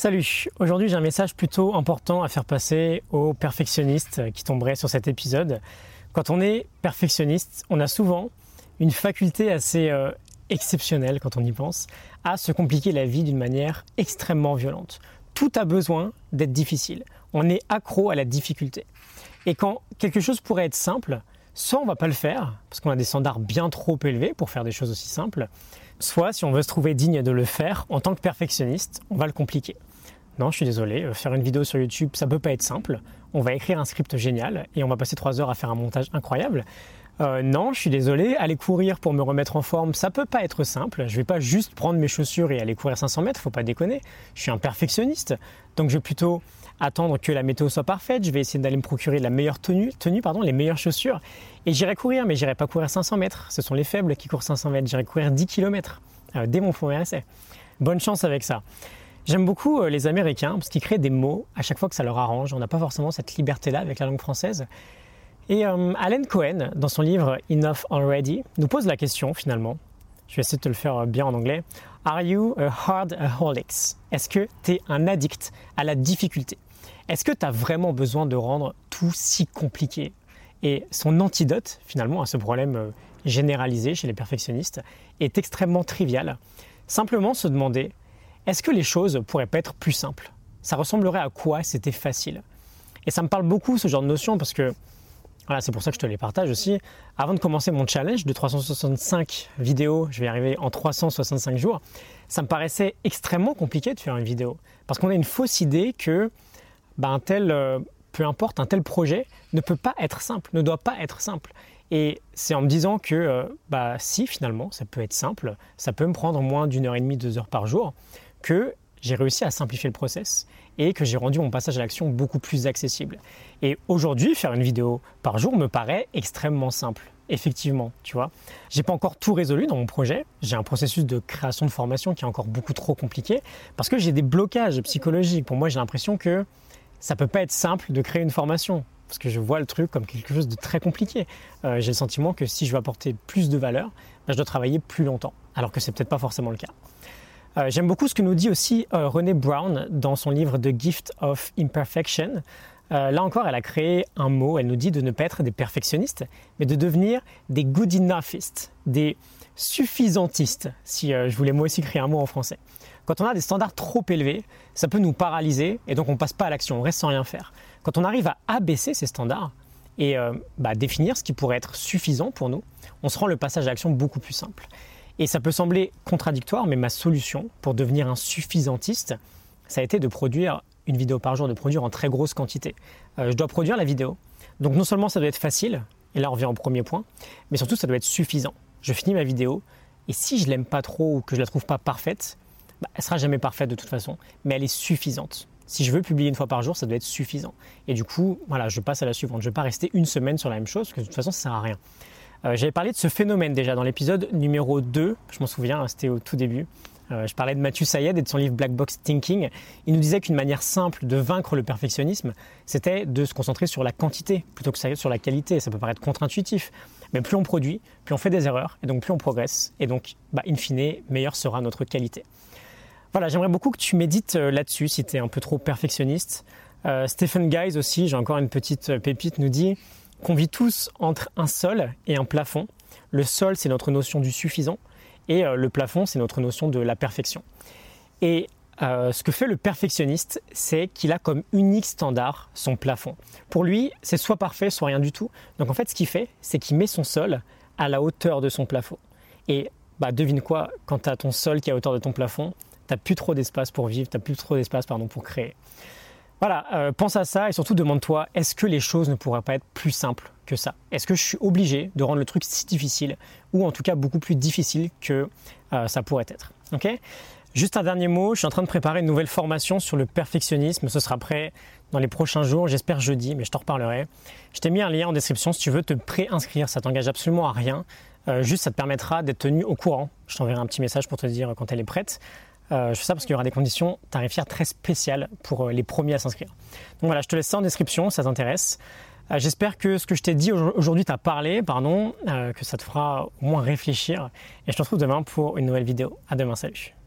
Salut, aujourd'hui j'ai un message plutôt important à faire passer aux perfectionnistes qui tomberaient sur cet épisode. Quand on est perfectionniste, on a souvent une faculté assez euh, exceptionnelle quand on y pense à se compliquer la vie d'une manière extrêmement violente. Tout a besoin d'être difficile. On est accro à la difficulté. Et quand quelque chose pourrait être simple, soit on va pas le faire parce qu'on a des standards bien trop élevés pour faire des choses aussi simples, soit si on veut se trouver digne de le faire en tant que perfectionniste, on va le compliquer. Non, je suis désolé, euh, faire une vidéo sur YouTube, ça peut pas être simple. On va écrire un script génial et on va passer trois heures à faire un montage incroyable. Euh, non, je suis désolé, aller courir pour me remettre en forme, ça peut pas être simple. Je vais pas juste prendre mes chaussures et aller courir 500 mètres, faut pas déconner. Je suis un perfectionniste, donc je vais plutôt attendre que la météo soit parfaite. Je vais essayer d'aller me procurer la meilleure tenue, tenue pardon, les meilleures chaussures, et j'irai courir, mais j'irai pas courir 500 mètres. Ce sont les faibles qui courent 500 mètres. J'irai courir 10 km euh, dès mon premier essai. Bonne chance avec ça. J'aime beaucoup euh, les Américains parce qu'ils créent des mots à chaque fois que ça leur arrange. On n'a pas forcément cette liberté-là avec la langue française. Et euh, Alan Cohen, dans son livre Enough Already, nous pose la question finalement. Je vais essayer de te le faire euh, bien en anglais. Are you a hard aholics Est-ce que tu es un addict à la difficulté? Est-ce que tu as vraiment besoin de rendre tout si compliqué? Et son antidote finalement à ce problème généralisé chez les perfectionnistes est extrêmement trivial. Simplement se demander est-ce que les choses pourraient pas être plus simples? Ça ressemblerait à quoi c'était facile? Et ça me parle beaucoup ce genre de notion parce que voilà, c'est pour ça que je te les partage aussi. Avant de commencer mon challenge de 365 vidéos, je vais y arriver en 365 jours, ça me paraissait extrêmement compliqué de faire une vidéo. Parce qu'on a une fausse idée que bah, un tel, euh, peu importe, un tel projet ne peut pas être simple, ne doit pas être simple. Et c'est en me disant que, euh, bah si finalement, ça peut être simple, ça peut me prendre moins d'une heure et demie, deux heures par jour, que j'ai réussi à simplifier le process et que j'ai rendu mon passage à l'action beaucoup plus accessible. Et aujourd'hui, faire une vidéo par jour me paraît extrêmement simple. Effectivement, tu vois. J'ai pas encore tout résolu dans mon projet. J'ai un processus de création de formation qui est encore beaucoup trop compliqué parce que j'ai des blocages psychologiques. Pour moi, j'ai l'impression que ça peut pas être simple de créer une formation parce que je vois le truc comme quelque chose de très compliqué. Euh, j'ai le sentiment que si je veux apporter plus de valeur, ben, je dois travailler plus longtemps, alors que c'est peut-être pas forcément le cas. Euh, j'aime beaucoup ce que nous dit aussi euh, René Brown dans son livre The Gift of Imperfection. Euh, là encore, elle a créé un mot, elle nous dit de ne pas être des perfectionnistes, mais de devenir des good enoughistes, des suffisantistes, si je voulais moi aussi créer un mot en français. Quand on a des standards trop élevés, ça peut nous paralyser et donc on passe pas à l'action, on reste sans rien faire. Quand on arrive à abaisser ces standards et bah, définir ce qui pourrait être suffisant pour nous, on se rend le passage à l'action beaucoup plus simple. Et ça peut sembler contradictoire, mais ma solution pour devenir un suffisantiste, ça a été de produire une vidéo par jour, de produire en très grosse quantité. Euh, je dois produire la vidéo. Donc non seulement ça doit être facile, et là on revient au premier point, mais surtout ça doit être suffisant. Je finis ma vidéo, et si je l'aime pas trop ou que je la trouve pas parfaite, bah, elle sera jamais parfaite de toute façon, mais elle est suffisante. Si je veux publier une fois par jour, ça doit être suffisant. Et du coup, voilà, je passe à la suivante. Je ne vais pas rester une semaine sur la même chose, parce que de toute façon, ça sert à rien. Euh, j'avais parlé de ce phénomène déjà dans l'épisode numéro 2, je m'en souviens, hein, c'était au tout début. Euh, je parlais de Mathieu Sayed et de son livre Black Box Thinking. Il nous disait qu'une manière simple de vaincre le perfectionnisme, c'était de se concentrer sur la quantité plutôt que sur la qualité. Ça peut paraître contre-intuitif, mais plus on produit, plus on fait des erreurs, et donc plus on progresse, et donc, bah, in fine, meilleure sera notre qualité. Voilà, j'aimerais beaucoup que tu médites euh, là-dessus si tu es un peu trop perfectionniste. Stephen Guys aussi, j'ai encore une petite pépite, nous dit qu'on vit tous entre un sol et un plafond. Le sol, c'est notre notion du suffisant, et euh, le plafond, c'est notre notion de la perfection. Et euh, ce que fait le perfectionniste, c'est qu'il a comme unique standard son plafond. Pour lui, c'est soit parfait, soit rien du tout. Donc en fait, ce qu'il fait, c'est qu'il met son sol à la hauteur de son plafond. Et bah, devine quoi, quand tu as ton sol qui est à hauteur de ton plafond, tu n'as plus trop d'espace pour vivre, tu n'as plus trop d'espace pour créer. Voilà, euh, pense à ça et surtout demande-toi, est-ce que les choses ne pourraient pas être plus simples que ça? Est-ce que je suis obligé de rendre le truc si difficile ou en tout cas beaucoup plus difficile que euh, ça pourrait être? Ok? Juste un dernier mot, je suis en train de préparer une nouvelle formation sur le perfectionnisme. Ce sera prêt dans les prochains jours, j'espère jeudi, mais je t'en reparlerai. Je t'ai mis un lien en description si tu veux te pré-inscrire, ça t'engage absolument à rien. Euh, juste, ça te permettra d'être tenu au courant. Je t'enverrai un petit message pour te dire quand elle est prête. Euh, je fais ça parce qu'il y aura des conditions tarifaires très spéciales pour euh, les premiers à s'inscrire. Donc voilà, je te laisse ça en description, si ça t'intéresse. Euh, j'espère que ce que je t'ai dit aujourd'hui t'a parlé, pardon, que ça te fera au moins réfléchir. Et je te retrouve demain pour une nouvelle vidéo. À demain, salut.